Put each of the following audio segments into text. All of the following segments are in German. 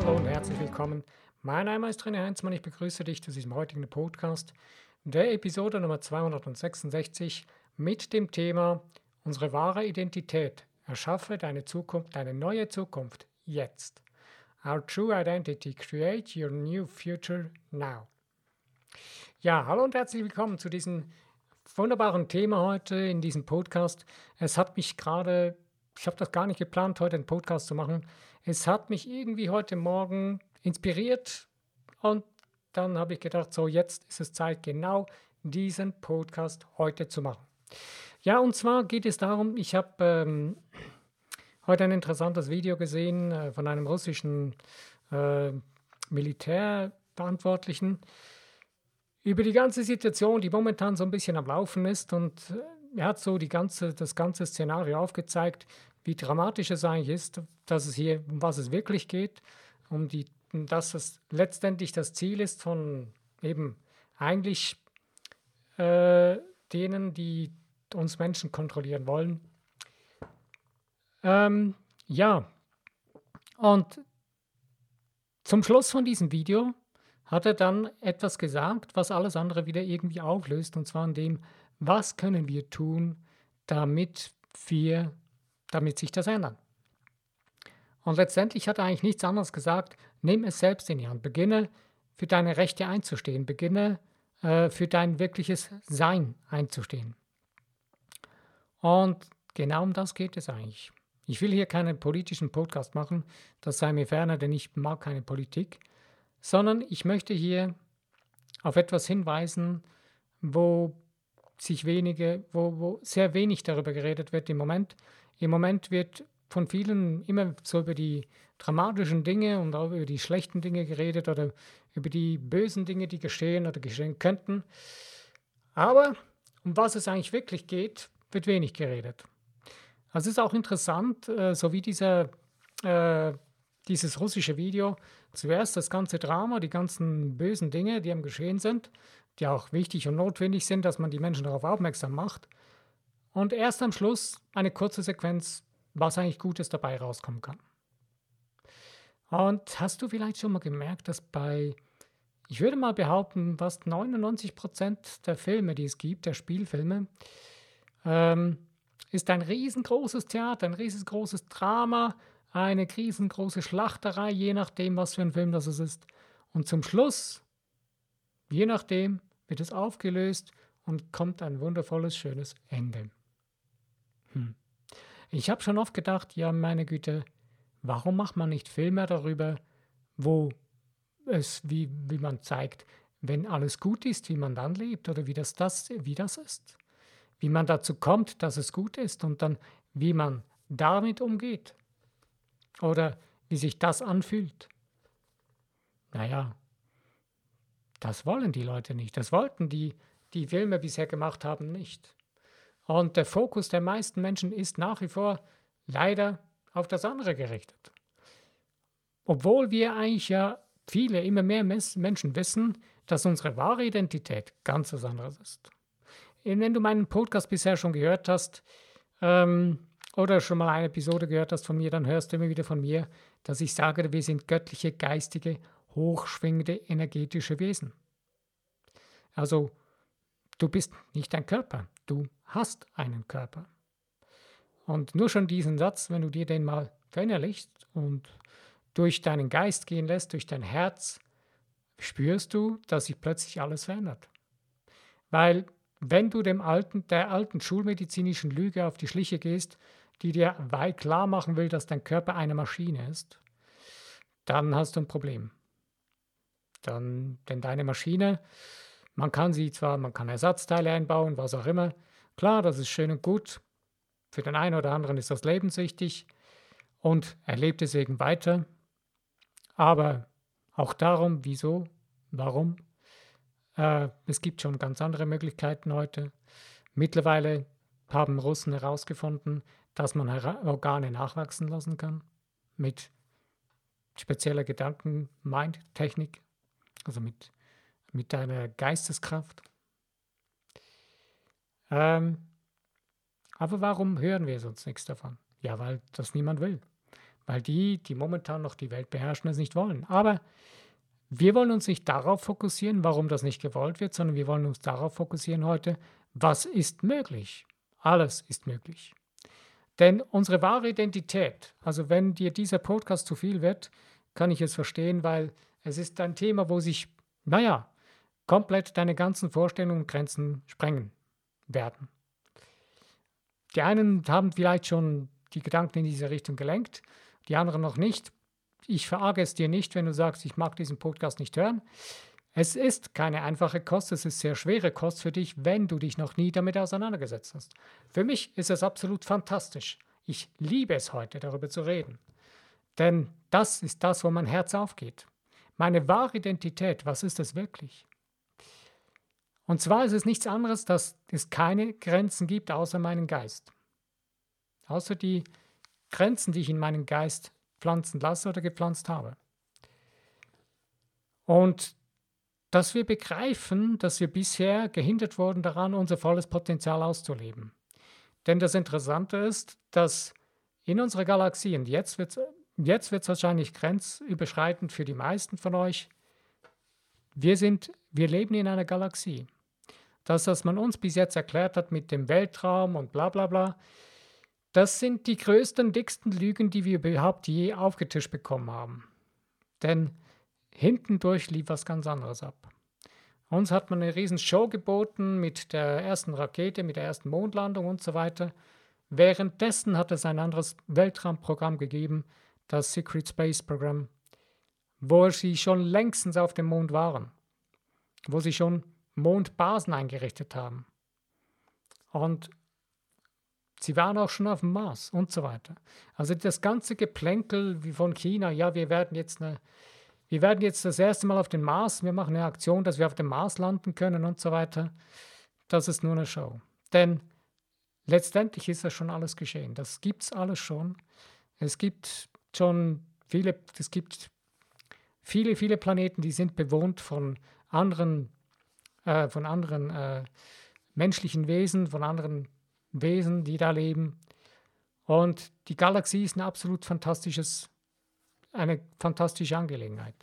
Hallo und herzlich willkommen. Mein Name ist René Heinzmann. Ich begrüße dich zu diesem heutigen Podcast, der Episode Nummer 266 mit dem Thema Unsere wahre Identität. Erschaffe deine Zukunft, deine neue Zukunft jetzt. Our true identity. Create your new future now. Ja, hallo und herzlich willkommen zu diesem wunderbaren Thema heute in diesem Podcast. Es hat mich gerade, ich habe das gar nicht geplant, heute einen Podcast zu machen. Es hat mich irgendwie heute Morgen inspiriert und dann habe ich gedacht, so jetzt ist es Zeit, genau diesen Podcast heute zu machen. Ja, und zwar geht es darum, ich habe ähm, heute ein interessantes Video gesehen äh, von einem russischen äh, Militärverantwortlichen über die ganze Situation, die momentan so ein bisschen am Laufen ist. Und äh, er hat so die ganze, das ganze Szenario aufgezeigt, wie dramatisch es eigentlich ist, dass es hier, um was es wirklich geht, um die, dass es letztendlich das Ziel ist von eben eigentlich äh, denen, die uns Menschen kontrollieren wollen. Ähm, ja, und zum Schluss von diesem Video hat er dann etwas gesagt, was alles andere wieder irgendwie auflöst, und zwar in dem, was können wir tun, damit wir, damit sich das ändert. Und letztendlich hat er eigentlich nichts anderes gesagt, nimm es selbst in die Hand, beginne für deine Rechte einzustehen, beginne äh, für dein wirkliches Sein einzustehen. Und genau um das geht es eigentlich. Ich will hier keinen politischen Podcast machen, das sei mir ferner, denn ich mag keine Politik sondern ich möchte hier auf etwas hinweisen, wo sich wenige, wo, wo sehr wenig darüber geredet wird im Moment. Im Moment wird von vielen immer so über die dramatischen Dinge und auch über die schlechten Dinge geredet oder über die bösen Dinge, die geschehen oder geschehen könnten. Aber um was es eigentlich wirklich geht, wird wenig geredet. Also es ist auch interessant, äh, so wie dieser, äh, dieses russische Video, Zuerst das ganze Drama, die ganzen bösen Dinge, die am Geschehen sind, die auch wichtig und notwendig sind, dass man die Menschen darauf aufmerksam macht. Und erst am Schluss eine kurze Sequenz, was eigentlich Gutes dabei rauskommen kann. Und hast du vielleicht schon mal gemerkt, dass bei, ich würde mal behaupten, fast 99 Prozent der Filme, die es gibt, der Spielfilme, ähm, ist ein riesengroßes Theater, ein riesengroßes Drama, eine riesengroße Schlachterei, je nachdem, was für ein Film das ist. Und zum Schluss, je nachdem, wird es aufgelöst und kommt ein wundervolles, schönes Ende. Hm. Ich habe schon oft gedacht, ja, meine Güte, warum macht man nicht Filme darüber, wo es, wie, wie man zeigt, wenn alles gut ist, wie man dann lebt oder wie das, das, wie das ist? Wie man dazu kommt, dass es gut ist und dann, wie man damit umgeht. Oder wie sich das anfühlt. Naja, das wollen die Leute nicht. Das wollten die, die Filme bisher gemacht haben, nicht. Und der Fokus der meisten Menschen ist nach wie vor leider auf das andere gerichtet. Obwohl wir eigentlich ja viele, immer mehr Menschen wissen, dass unsere wahre Identität ganz was anderes ist. Wenn du meinen Podcast bisher schon gehört hast, ähm, oder schon mal eine Episode gehört hast von mir, dann hörst du immer wieder von mir, dass ich sage, wir sind göttliche, geistige, hochschwingende, energetische Wesen. Also, du bist nicht ein Körper, du hast einen Körper. Und nur schon diesen Satz, wenn du dir den mal verinnerlichst und durch deinen Geist gehen lässt, durch dein Herz, spürst du, dass sich plötzlich alles verändert. Weil wenn du dem alten, der alten schulmedizinischen Lüge auf die Schliche gehst, die dir klar machen will, dass dein Körper eine Maschine ist, dann hast du ein Problem. Dann, denn deine Maschine, man kann sie zwar, man kann Ersatzteile einbauen, was auch immer. Klar, das ist schön und gut. Für den einen oder anderen ist das lebenswichtig und er lebt deswegen weiter. Aber auch darum, wieso, warum. Äh, es gibt schon ganz andere Möglichkeiten heute. Mittlerweile haben Russen herausgefunden, dass man Organe nachwachsen lassen kann mit spezieller Gedanken-Mind-Technik, also mit, mit deiner Geisteskraft. Ähm, aber warum hören wir sonst nichts davon? Ja, weil das niemand will. weil die, die momentan noch die Welt beherrschen, es nicht wollen. Aber wir wollen uns nicht darauf fokussieren, warum das nicht gewollt wird, sondern wir wollen uns darauf fokussieren heute, was ist möglich. Alles ist möglich. Denn unsere wahre Identität, also wenn dir dieser Podcast zu viel wird, kann ich es verstehen, weil es ist ein Thema, wo sich, naja, komplett deine ganzen Vorstellungen und Grenzen sprengen werden. Die einen haben vielleicht schon die Gedanken in diese Richtung gelenkt, die anderen noch nicht. Ich verarge es dir nicht, wenn du sagst, ich mag diesen Podcast nicht hören. Es ist keine einfache Kost, es ist sehr schwere Kost für dich, wenn du dich noch nie damit auseinandergesetzt hast. Für mich ist es absolut fantastisch. Ich liebe es heute, darüber zu reden. Denn das ist das, wo mein Herz aufgeht. Meine wahre Identität, was ist es wirklich? Und zwar ist es nichts anderes, dass es keine Grenzen gibt außer meinen Geist. Außer die Grenzen, die ich in meinen Geist pflanzen lasse oder gepflanzt habe. Und dass wir begreifen, dass wir bisher gehindert wurden daran, unser volles Potenzial auszuleben. Denn das Interessante ist, dass in unserer Galaxie, und jetzt wird es jetzt wird's wahrscheinlich grenzüberschreitend für die meisten von euch, wir, sind, wir leben in einer Galaxie. Das, was man uns bis jetzt erklärt hat mit dem Weltraum und bla bla bla, das sind die größten, dicksten Lügen, die wir überhaupt je aufgetischt bekommen haben. Denn hintendurch lief was ganz anderes ab. Uns hat man eine riesen Show geboten mit der ersten Rakete, mit der ersten Mondlandung und so weiter. Währenddessen hat es ein anderes Weltraumprogramm gegeben, das Secret Space Program, wo sie schon längstens auf dem Mond waren, wo sie schon Mondbasen eingerichtet haben. Und sie waren auch schon auf dem Mars und so weiter. Also das ganze Geplänkel wie von China, ja, wir werden jetzt eine wir werden jetzt das erste Mal auf den Mars, wir machen eine Aktion, dass wir auf dem Mars landen können und so weiter. Das ist nur eine Show. Denn letztendlich ist das schon alles geschehen. Das gibt es alles schon. Es gibt schon viele, es gibt viele, viele Planeten, die sind bewohnt von anderen, äh, von anderen äh, menschlichen Wesen, von anderen Wesen, die da leben. Und die Galaxie ist ein absolut fantastisches eine fantastische Angelegenheit.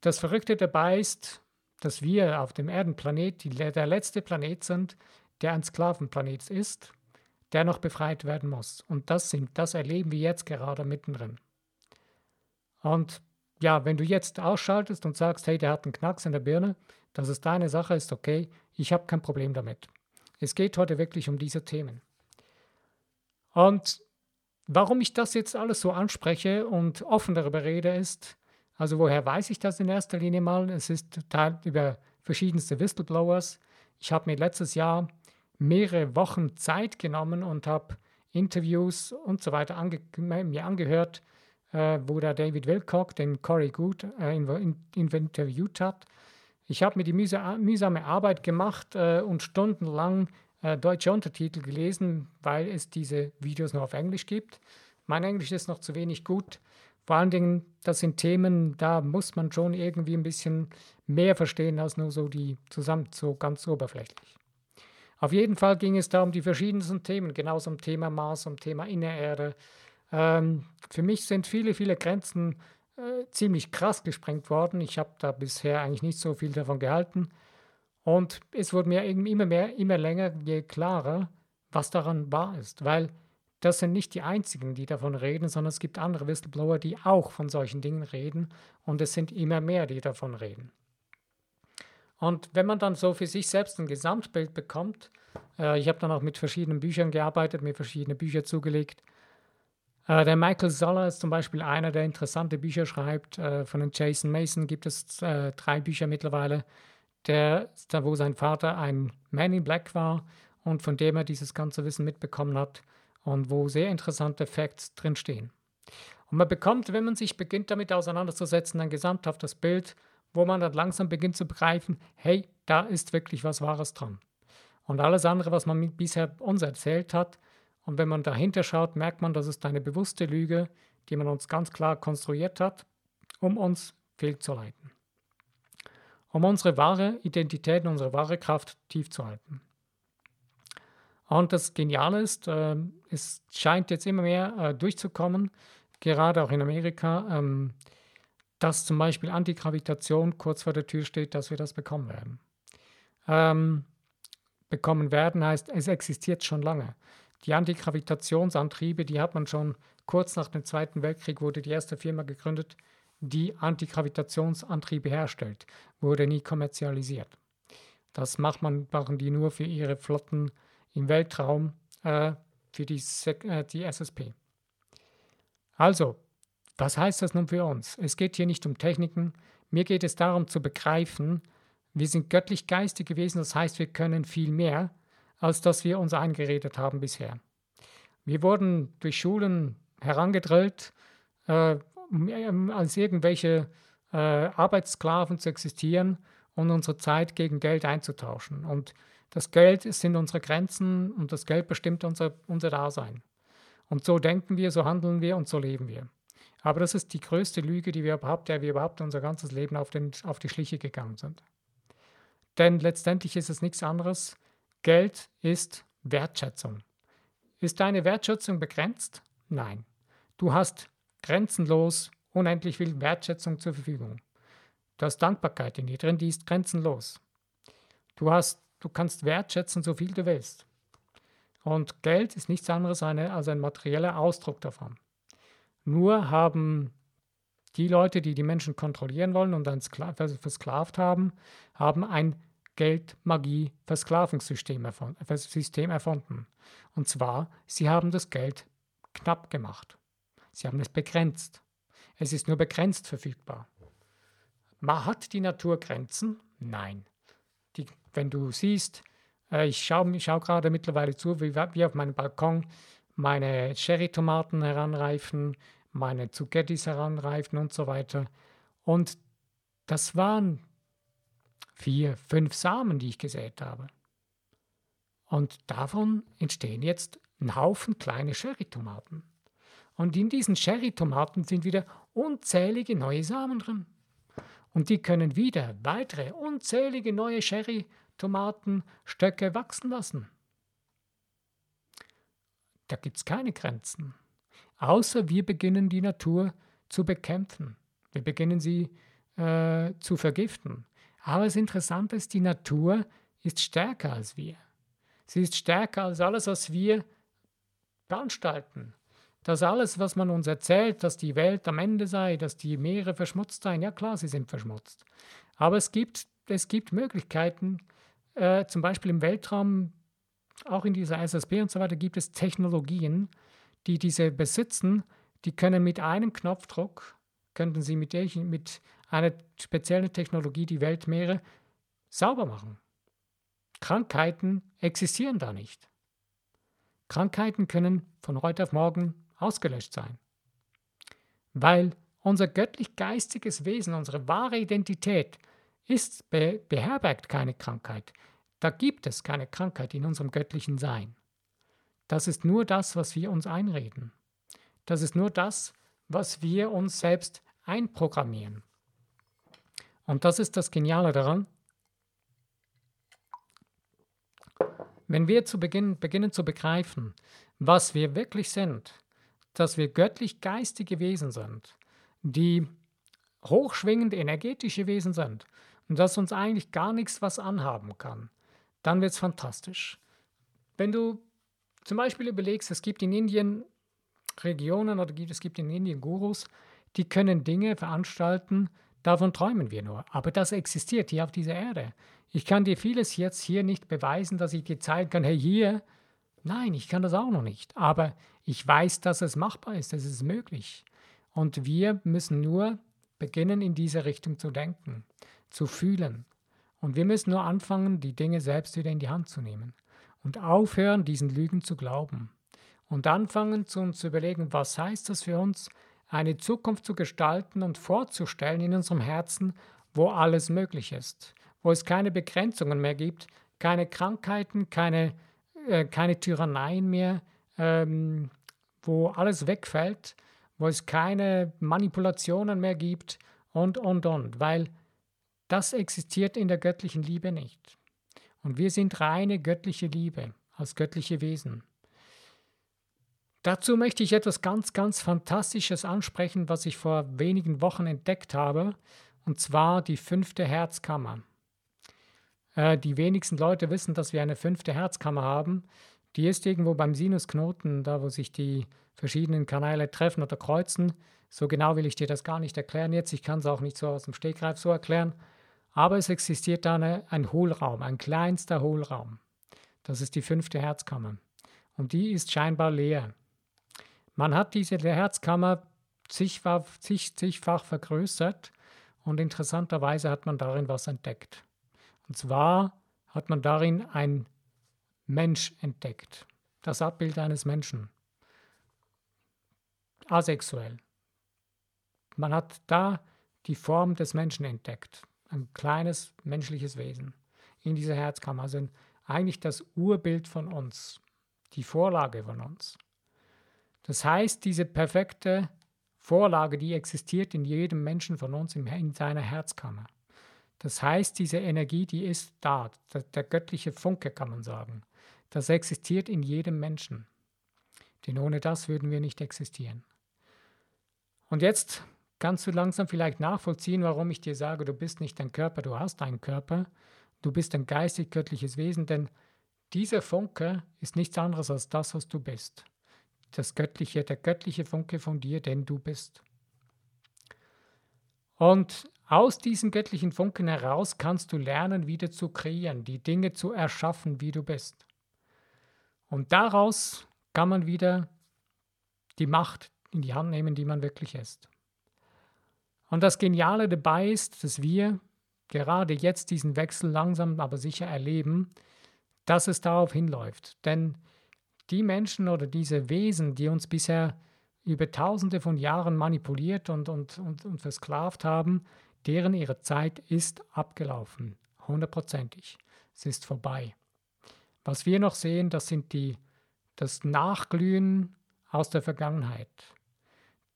Das Verrückte dabei ist, dass wir auf dem Erdenplanet die, der letzte Planet sind, der ein Sklavenplanet ist, der noch befreit werden muss. Und das, sind, das erleben wir jetzt gerade mittendrin. Und ja, wenn du jetzt ausschaltest und sagst, hey, der hat einen Knacks in der Birne, das ist deine Sache, ist okay, ich habe kein Problem damit. Es geht heute wirklich um diese Themen. Und Warum ich das jetzt alles so anspreche und offen darüber rede, ist, also woher weiß ich das in erster Linie mal? Es ist über verschiedenste Whistleblowers. Ich habe mir letztes Jahr mehrere Wochen Zeit genommen und habe Interviews und so weiter ange mir angehört, äh, wo der David Wilcock den Corey Good äh, in, in, in interviewt hat. Ich habe mir die mühsame, mühsame Arbeit gemacht äh, und stundenlang äh, deutsche Untertitel gelesen, weil es diese Videos nur auf Englisch gibt. Mein Englisch ist noch zu wenig gut. Vor allen Dingen, das sind Themen, da muss man schon irgendwie ein bisschen mehr verstehen als nur so die zusammen so ganz oberflächlich. Auf jeden Fall ging es da um die verschiedensten Themen, genauso um Thema Mars, um Thema Innererde. Ähm, für mich sind viele, viele Grenzen äh, ziemlich krass gesprengt worden. Ich habe da bisher eigentlich nicht so viel davon gehalten. Und es wurde mir immer mehr, immer länger, je klarer, was daran wahr ist, weil das sind nicht die einzigen, die davon reden, sondern es gibt andere Whistleblower, die auch von solchen Dingen reden und es sind immer mehr, die davon reden. Und wenn man dann so für sich selbst ein Gesamtbild bekommt, äh, ich habe dann auch mit verschiedenen Büchern gearbeitet, mir verschiedene Bücher zugelegt. Äh, der Michael Zoller ist zum Beispiel einer, der interessante Bücher schreibt. Äh, von den Jason Mason gibt es äh, drei Bücher mittlerweile der, wo sein Vater ein Man in Black war und von dem er dieses ganze Wissen mitbekommen hat und wo sehr interessante Facts drinstehen. Und man bekommt, wenn man sich beginnt damit auseinanderzusetzen, ein gesamthaftes Bild, wo man dann langsam beginnt zu begreifen, hey, da ist wirklich was Wahres dran. Und alles andere, was man bisher uns erzählt hat, und wenn man dahinter schaut, merkt man, das ist eine bewusste Lüge, die man uns ganz klar konstruiert hat, um uns fehlzuleiten um unsere wahre Identität und unsere wahre Kraft tief zu halten. Und das Geniale ist, äh, es scheint jetzt immer mehr äh, durchzukommen. gerade auch in Amerika, ähm, dass zum Beispiel Antigravitation kurz vor der Tür steht, dass wir das bekommen werden. Ähm, bekommen werden heißt, es existiert schon lange. Die Antigravitationsantriebe, die hat man schon kurz nach dem Zweiten Weltkrieg, wurde die erste Firma gegründet, die Antigravitationsantriebe herstellt, wurde nie kommerzialisiert. Das macht man, machen die nur für ihre Flotten im Weltraum, äh, für die, äh, die SSP. Also, was heißt das nun für uns? Es geht hier nicht um Techniken, mir geht es darum zu begreifen, wir sind göttlich geistig gewesen, das heißt, wir können viel mehr, als dass wir uns eingeredet haben bisher. Wir wurden durch Schulen herangedrillt, äh, um als irgendwelche äh, Arbeitssklaven zu existieren und unsere Zeit gegen Geld einzutauschen. Und das Geld sind unsere Grenzen und das Geld bestimmt unser, unser Dasein. Und so denken wir, so handeln wir und so leben wir. Aber das ist die größte Lüge, die wir überhaupt, der wir überhaupt unser ganzes Leben auf, den, auf die Schliche gegangen sind. Denn letztendlich ist es nichts anderes. Geld ist Wertschätzung. Ist deine Wertschätzung begrenzt? Nein. Du hast grenzenlos unendlich viel Wertschätzung zur Verfügung. Du hast Dankbarkeit in dir drin, die ist grenzenlos. Du, hast, du kannst wertschätzen, so viel du willst. Und Geld ist nichts anderes als ein materieller Ausdruck davon. Nur haben die Leute, die die Menschen kontrollieren wollen und ein versklavt haben, haben ein Geld-Magie-Versklavungssystem erfunden. Und zwar, sie haben das Geld knapp gemacht. Sie haben es begrenzt. Es ist nur begrenzt verfügbar. Hat die Natur Grenzen? Nein. Die, wenn du siehst, äh, ich schaue schau gerade mittlerweile zu, wie, wie auf meinem Balkon meine Cherry-Tomaten heranreifen, meine Zucchettis heranreifen und so weiter. Und das waren vier, fünf Samen, die ich gesät habe. Und davon entstehen jetzt ein Haufen kleine Cherry-Tomaten. Und in diesen Cherry-Tomaten sind wieder unzählige neue Samen drin. Und die können wieder weitere unzählige neue Cherry-Tomatenstöcke wachsen lassen. Da gibt es keine Grenzen. Außer wir beginnen die Natur zu bekämpfen. Wir beginnen sie äh, zu vergiften. Aber das Interessante ist, die Natur ist stärker als wir. Sie ist stärker als alles, was wir veranstalten dass alles, was man uns erzählt, dass die Welt am Ende sei, dass die Meere verschmutzt seien, ja klar, sie sind verschmutzt. Aber es gibt, es gibt Möglichkeiten, äh, zum Beispiel im Weltraum, auch in dieser SSB und so weiter, gibt es Technologien, die diese besitzen, die können mit einem Knopfdruck, könnten sie mit, mit einer speziellen Technologie die Weltmeere sauber machen. Krankheiten existieren da nicht. Krankheiten können von heute auf morgen ausgelöscht sein. Weil unser göttlich-geistiges Wesen, unsere wahre Identität, ist, be beherbergt keine Krankheit. Da gibt es keine Krankheit in unserem göttlichen Sein. Das ist nur das, was wir uns einreden. Das ist nur das, was wir uns selbst einprogrammieren. Und das ist das Geniale daran. Wenn wir zu Beginn beginnen zu begreifen, was wir wirklich sind, dass wir göttlich-geistige Wesen sind, die hochschwingend energetische Wesen sind und dass uns eigentlich gar nichts was anhaben kann, dann wird es fantastisch. Wenn du zum Beispiel überlegst, es gibt in Indien Regionen oder es gibt in Indien Gurus, die können Dinge veranstalten, davon träumen wir nur. Aber das existiert hier auf dieser Erde. Ich kann dir vieles jetzt hier nicht beweisen, dass ich dir zeigen kann, hey, hier, nein, ich kann das auch noch nicht. Aber ich weiß, dass es machbar ist, es ist möglich. Und wir müssen nur beginnen, in diese Richtung zu denken, zu fühlen. Und wir müssen nur anfangen, die Dinge selbst wieder in die Hand zu nehmen und aufhören, diesen Lügen zu glauben. Und anfangen, zu uns zu überlegen, was heißt das für uns, eine Zukunft zu gestalten und vorzustellen in unserem Herzen, wo alles möglich ist, wo es keine Begrenzungen mehr gibt, keine Krankheiten, keine, äh, keine Tyranneien mehr, ähm, wo alles wegfällt, wo es keine Manipulationen mehr gibt und, und, und, weil das existiert in der göttlichen Liebe nicht. Und wir sind reine göttliche Liebe als göttliche Wesen. Dazu möchte ich etwas ganz, ganz Fantastisches ansprechen, was ich vor wenigen Wochen entdeckt habe, und zwar die fünfte Herzkammer. Äh, die wenigsten Leute wissen, dass wir eine fünfte Herzkammer haben. Die ist irgendwo beim Sinusknoten, da wo sich die verschiedenen Kanäle treffen oder kreuzen. So genau will ich dir das gar nicht erklären jetzt. Ich kann es auch nicht so aus dem Stegreif so erklären. Aber es existiert da eine, ein Hohlraum, ein kleinster Hohlraum. Das ist die fünfte Herzkammer. Und die ist scheinbar leer. Man hat diese Herzkammer zigfach, zig, zigfach vergrößert und interessanterweise hat man darin was entdeckt. Und zwar hat man darin ein Mensch entdeckt. Das Abbild eines Menschen. Asexuell. Man hat da die Form des Menschen entdeckt. Ein kleines menschliches Wesen in dieser Herzkammer. Also eigentlich das Urbild von uns, die Vorlage von uns. Das heißt, diese perfekte Vorlage, die existiert in jedem Menschen von uns in seiner Herzkammer. Das heißt, diese Energie, die ist da, der, göttliche Funke kann man sagen. Das existiert in jedem Menschen. Denn ohne das würden wir nicht existieren. Und jetzt kannst du langsam vielleicht nachvollziehen, warum ich dir sage, du bist nicht dein Körper, du hast einen Körper, du bist ein geistig-göttliches Wesen, denn dieser Funke ist nichts anderes als das, was du bist. Das Göttliche, der göttliche Funke von dir, denn du bist. Und aus diesem göttlichen Funken heraus kannst du lernen, wieder zu kreieren, die Dinge zu erschaffen, wie du bist. Und daraus kann man wieder die Macht in die Hand nehmen, die man wirklich ist. Und das Geniale dabei ist, dass wir gerade jetzt diesen Wechsel langsam aber sicher erleben, dass es darauf hinläuft. Denn die Menschen oder diese Wesen, die uns bisher über tausende von Jahren manipuliert und, und, und, und versklavt haben, deren ihre Zeit ist abgelaufen, hundertprozentig. Es ist vorbei. Was wir noch sehen, das sind die, das Nachglühen aus der Vergangenheit.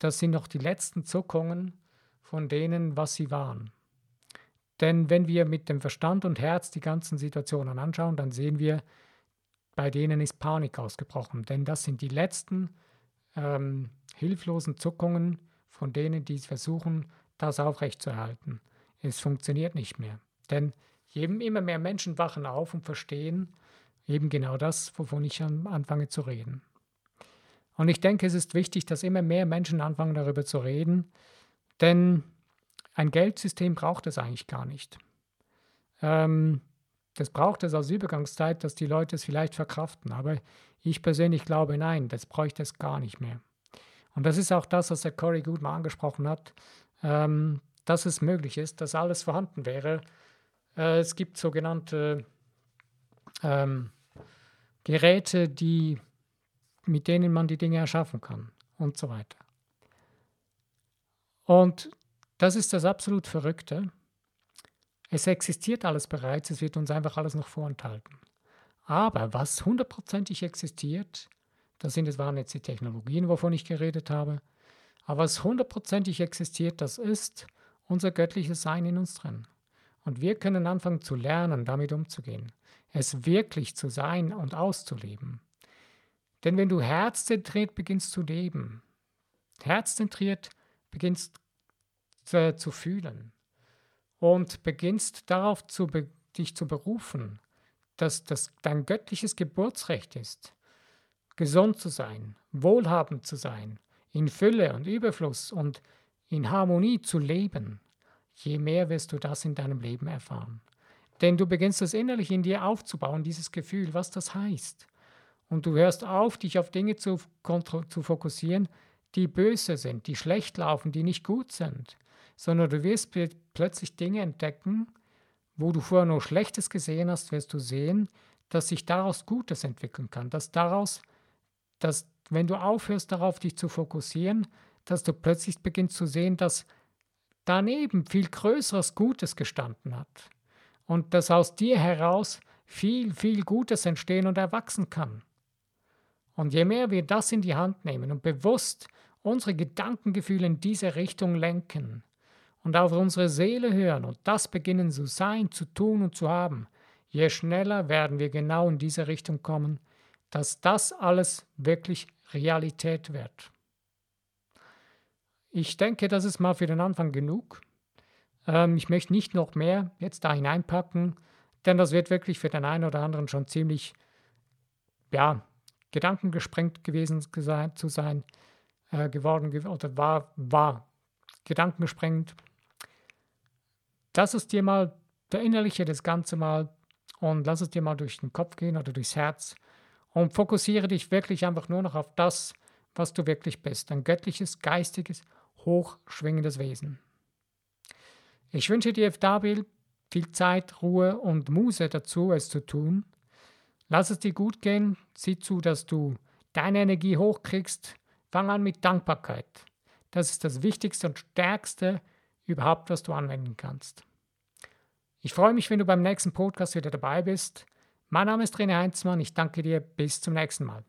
Das sind noch die letzten Zuckungen von denen, was sie waren. Denn wenn wir mit dem Verstand und Herz die ganzen Situationen anschauen, dann sehen wir, bei denen ist Panik ausgebrochen. Denn das sind die letzten ähm, hilflosen Zuckungen von denen, die versuchen, das aufrechtzuerhalten. Es funktioniert nicht mehr. Denn jedem, immer mehr Menschen wachen auf und verstehen eben genau das, wovon ich anfange zu reden. Und ich denke, es ist wichtig, dass immer mehr Menschen anfangen darüber zu reden, denn ein Geldsystem braucht es eigentlich gar nicht. Ähm, das braucht es als Übergangszeit, dass die Leute es vielleicht verkraften. Aber ich persönlich glaube, nein, das bräuchte es gar nicht mehr. Und das ist auch das, was der Corey mal angesprochen hat, ähm, dass es möglich ist, dass alles vorhanden wäre. Äh, es gibt sogenannte ähm, Geräte, die, mit denen man die Dinge erschaffen kann und so weiter. Und das ist das absolut Verrückte. Es existiert alles bereits, es wird uns einfach alles noch vorenthalten. Aber was hundertprozentig existiert, das sind, das waren jetzt die Technologien, wovon ich geredet habe, aber was hundertprozentig existiert, das ist unser göttliches Sein in uns drin. Und wir können anfangen zu lernen, damit umzugehen, es wirklich zu sein und auszuleben. Denn wenn du herzzentriert beginnst zu leben, herzzentriert beginnst äh, zu fühlen und beginnst darauf zu dich zu berufen, dass das dein göttliches Geburtsrecht ist, gesund zu sein, wohlhabend zu sein, in Fülle und Überfluss und in Harmonie zu leben, je mehr wirst du das in deinem Leben erfahren. Denn du beginnst es innerlich in dir aufzubauen, dieses Gefühl, was das heißt. Und du hörst auf, dich auf Dinge zu, zu fokussieren, die böse sind, die schlecht laufen, die nicht gut sind, sondern du wirst plötzlich Dinge entdecken, wo du vorher nur Schlechtes gesehen hast, wirst du sehen, dass sich daraus Gutes entwickeln kann, dass daraus, dass wenn du aufhörst darauf, dich zu fokussieren, dass du plötzlich beginnst zu sehen, dass daneben viel größeres Gutes gestanden hat und dass aus dir heraus viel, viel Gutes entstehen und erwachsen kann. Und je mehr wir das in die Hand nehmen und bewusst unsere Gedankengefühle in diese Richtung lenken und auf unsere Seele hören und das beginnen zu sein, zu tun und zu haben, je schneller werden wir genau in diese Richtung kommen, dass das alles wirklich Realität wird. Ich denke, das ist mal für den Anfang genug. Ähm, ich möchte nicht noch mehr jetzt da hineinpacken, denn das wird wirklich für den einen oder anderen schon ziemlich, ja, gedankengesprengt gewesen zu sein, äh, geworden oder war, war gedankengesprengt. Lass es dir mal, verinnerliche das Ganze mal und lass es dir mal durch den Kopf gehen oder durchs Herz und fokussiere dich wirklich einfach nur noch auf das, was du wirklich bist, ein göttliches, geistiges, hochschwingendes Wesen. Ich wünsche dir, Dabil, viel Zeit, Ruhe und Muße dazu, es zu tun. Lass es dir gut gehen, sieh zu, dass du deine Energie hochkriegst. Fang an mit Dankbarkeit. Das ist das Wichtigste und Stärkste überhaupt, was du anwenden kannst. Ich freue mich, wenn du beim nächsten Podcast wieder dabei bist. Mein Name ist René Heinzmann. Ich danke dir. Bis zum nächsten Mal.